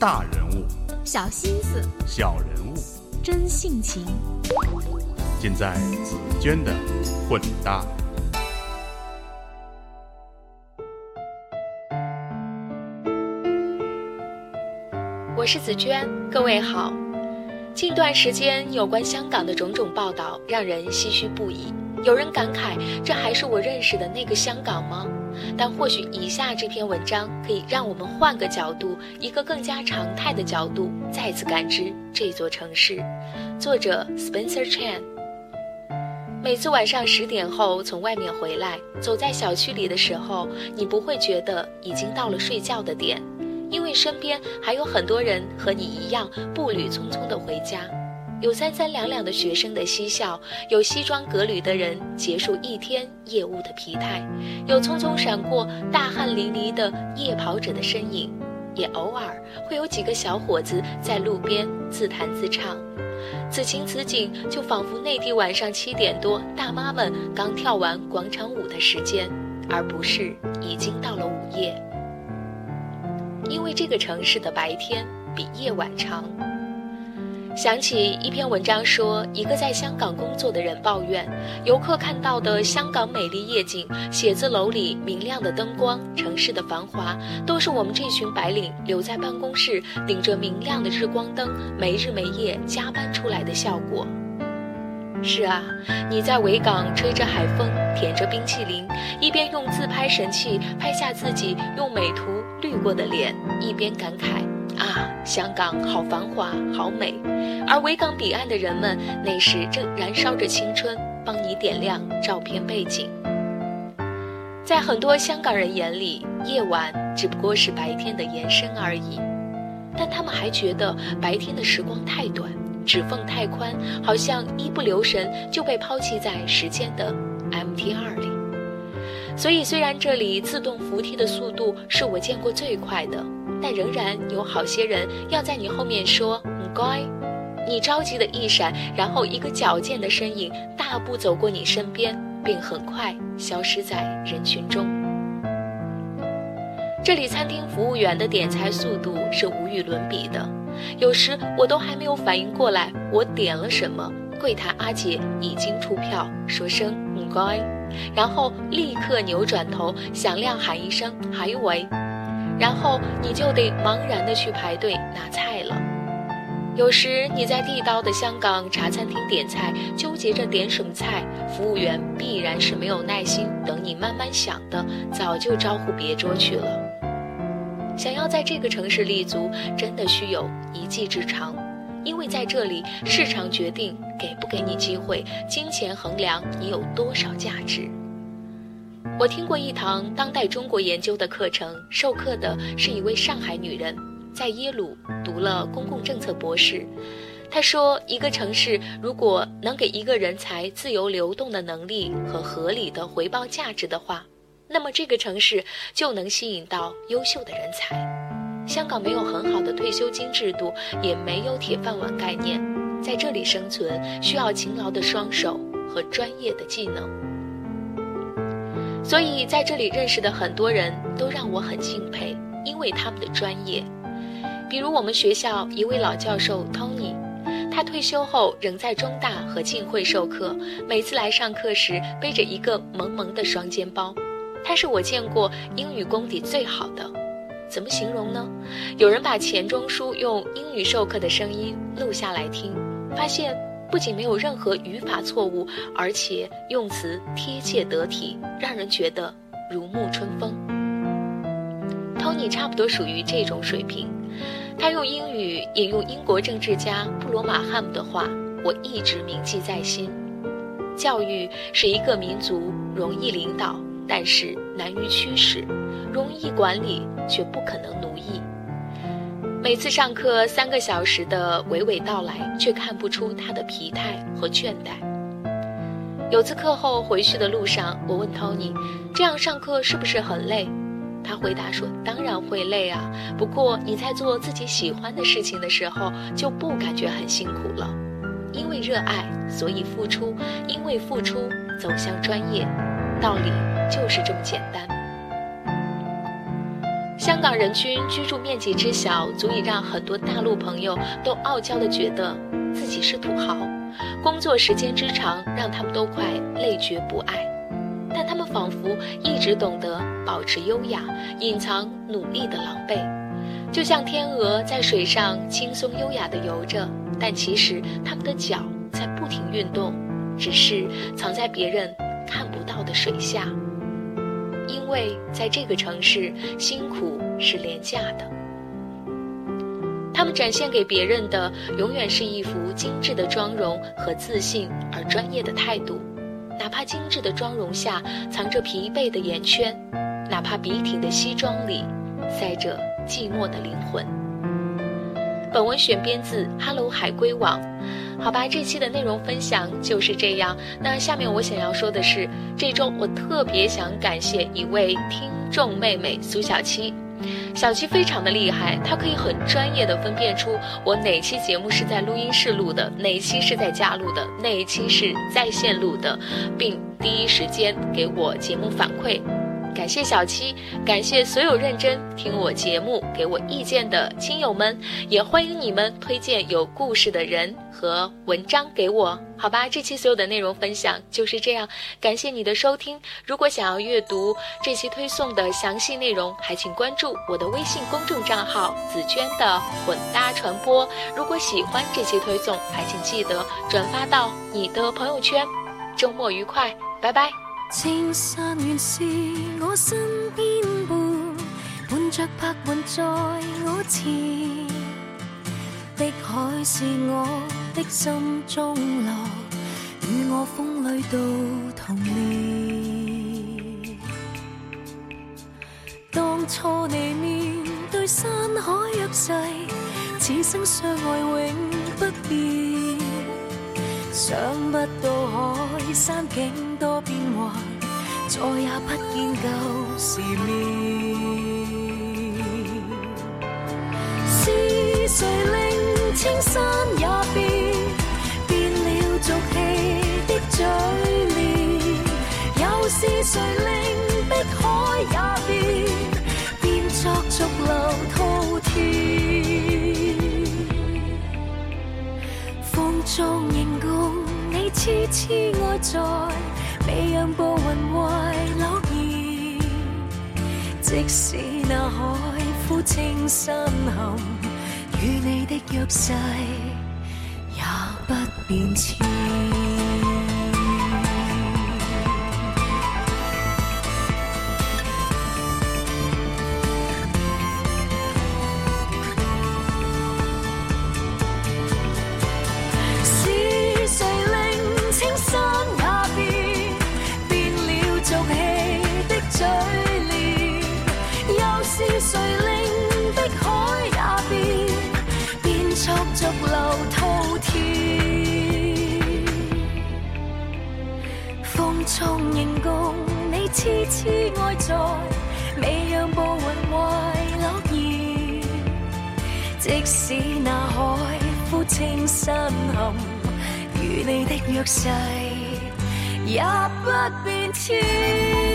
大人物，小心思，小人物，真性情，尽在紫娟的混搭。我是紫娟，各位好。近段时间有关香港的种种报道，让人唏嘘不已。有人感慨，这还是我认识的那个香港吗？但或许以下这篇文章可以让我们换个角度，一个更加常态的角度，再次感知这座城市。作者 Spencer Chan。每次晚上十点后从外面回来，走在小区里的时候，你不会觉得已经到了睡觉的点，因为身边还有很多人和你一样步履匆匆地回家。有三三两两的学生的嬉笑，有西装革履的人结束一天业务的疲态，有匆匆闪过大汗淋漓的夜跑者的身影，也偶尔会有几个小伙子在路边自弹自唱。此情此景，就仿佛内地晚上七点多大妈们刚跳完广场舞的时间，而不是已经到了午夜。因为这个城市的白天比夜晚长。想起一篇文章说，一个在香港工作的人抱怨，游客看到的香港美丽夜景、写字楼里明亮的灯光、城市的繁华，都是我们这群白领留在办公室，顶着明亮的日光灯，没日没夜加班出来的效果。是啊，你在维港吹着海风，舔着冰淇淋，一边用自拍神器拍下自己用美图滤过的脸，一边感慨。啊，香港好繁华，好美，而维港彼岸的人们那时正燃烧着青春，帮你点亮照片背景。在很多香港人眼里，夜晚只不过是白天的延伸而已，但他们还觉得白天的时光太短，指缝太宽，好像一不留神就被抛弃在时间的 MT 二里。所以，虽然这里自动扶梯的速度是我见过最快的。但仍然有好些人要在你后面说“嗯乖”，你着急的一闪，然后一个矫健的身影大步走过你身边，并很快消失在人群中。这里餐厅服务员的点菜速度是无与伦比的，有时我都还没有反应过来我点了什么，柜台阿姐已经出票，说声“唔该”，然后立刻扭转头，响亮喊一声“还喂”。然后你就得茫然地去排队拿菜了。有时你在地道的香港茶餐厅点菜，纠结着点什么菜，服务员必然是没有耐心等你慢慢想的，早就招呼别桌去了。想要在这个城市立足，真的需有一技之长，因为在这里，市场决定给不给你机会，金钱衡量你有多少价值。我听过一堂当代中国研究的课程，授课的是一位上海女人，在耶鲁读了公共政策博士。她说，一个城市如果能给一个人才自由流动的能力和合理的回报价值的话，那么这个城市就能吸引到优秀的人才。香港没有很好的退休金制度，也没有铁饭碗概念，在这里生存需要勤劳的双手和专业的技能。所以在这里认识的很多人都让我很敬佩，因为他们的专业。比如我们学校一位老教授 Tony，他退休后仍在中大和浸会授课，每次来上课时背着一个萌萌的双肩包。他是我见过英语功底最好的，怎么形容呢？有人把钱钟书用英语授课的声音录下来听，发现。不仅没有任何语法错误，而且用词贴切得体，让人觉得如沐春风。Tony 差不多属于这种水平，他用英语引用英国政治家布罗马汉姆的话，我一直铭记在心：教育是一个民族容易领导，但是难于驱使；容易管理，却不可能奴役。每次上课三个小时的娓娓道来，却看不出他的疲态和倦怠。有次课后回去的路上，我问 Tony：“ 这样上课是不是很累？”他回答说：“当然会累啊，不过你在做自己喜欢的事情的时候，就不感觉很辛苦了。因为热爱，所以付出；因为付出，走向专业。道理就是这么简单。”香港人均居住面积之小，足以让很多大陆朋友都傲娇的觉得自己是土豪。工作时间之长，让他们都快累觉不爱。但他们仿佛一直懂得保持优雅，隐藏努力的狼狈，就像天鹅在水上轻松优雅地游着，但其实他们的脚在不停运动，只是藏在别人看不到的水下。因为在这个城市，辛苦是廉价的。他们展现给别人的，永远是一副精致的妆容和自信而专业的态度。哪怕精致的妆容下藏着疲惫的眼圈，哪怕笔挺的西装里塞着寂寞的灵魂。本文选编自 Hello 海龟网。好吧，这期的内容分享就是这样。那下面我想要说的是，这周我特别想感谢一位听众妹妹苏小七。小七非常的厉害，她可以很专业的分辨出我哪期节目是在录音室录的，哪期是在家录的，哪一期是在线录的，并第一时间给我节目反馈。感谢小七，感谢所有认真听我节目、给我意见的亲友们，也欢迎你们推荐有故事的人和文章给我。好吧，这期所有的内容分享就是这样，感谢你的收听。如果想要阅读这期推送的详细内容，还请关注我的微信公众账号“紫娟的混搭传播”。如果喜欢这期推送，还请记得转发到你的朋友圈。周末愉快，拜拜。青山原是我身边伴，伴着白云在我前。碧海是我的心中乐，与我风里度童年。当初你面对山海约誓，此生相爱永不变。想不到海山景多变幻，再也不见旧时面。是谁令青山也变，变了俗气的嘴脸？又是谁令碧海也变，变作逐流滔天？风中凝共你痴痴爱在，未让步云怀诺言。即使那海枯青山后，与你的约誓也不变迁。风中凝共你痴痴爱在，未让步云怀诺言。即使那海枯清山陷，与你的约誓也不变迁。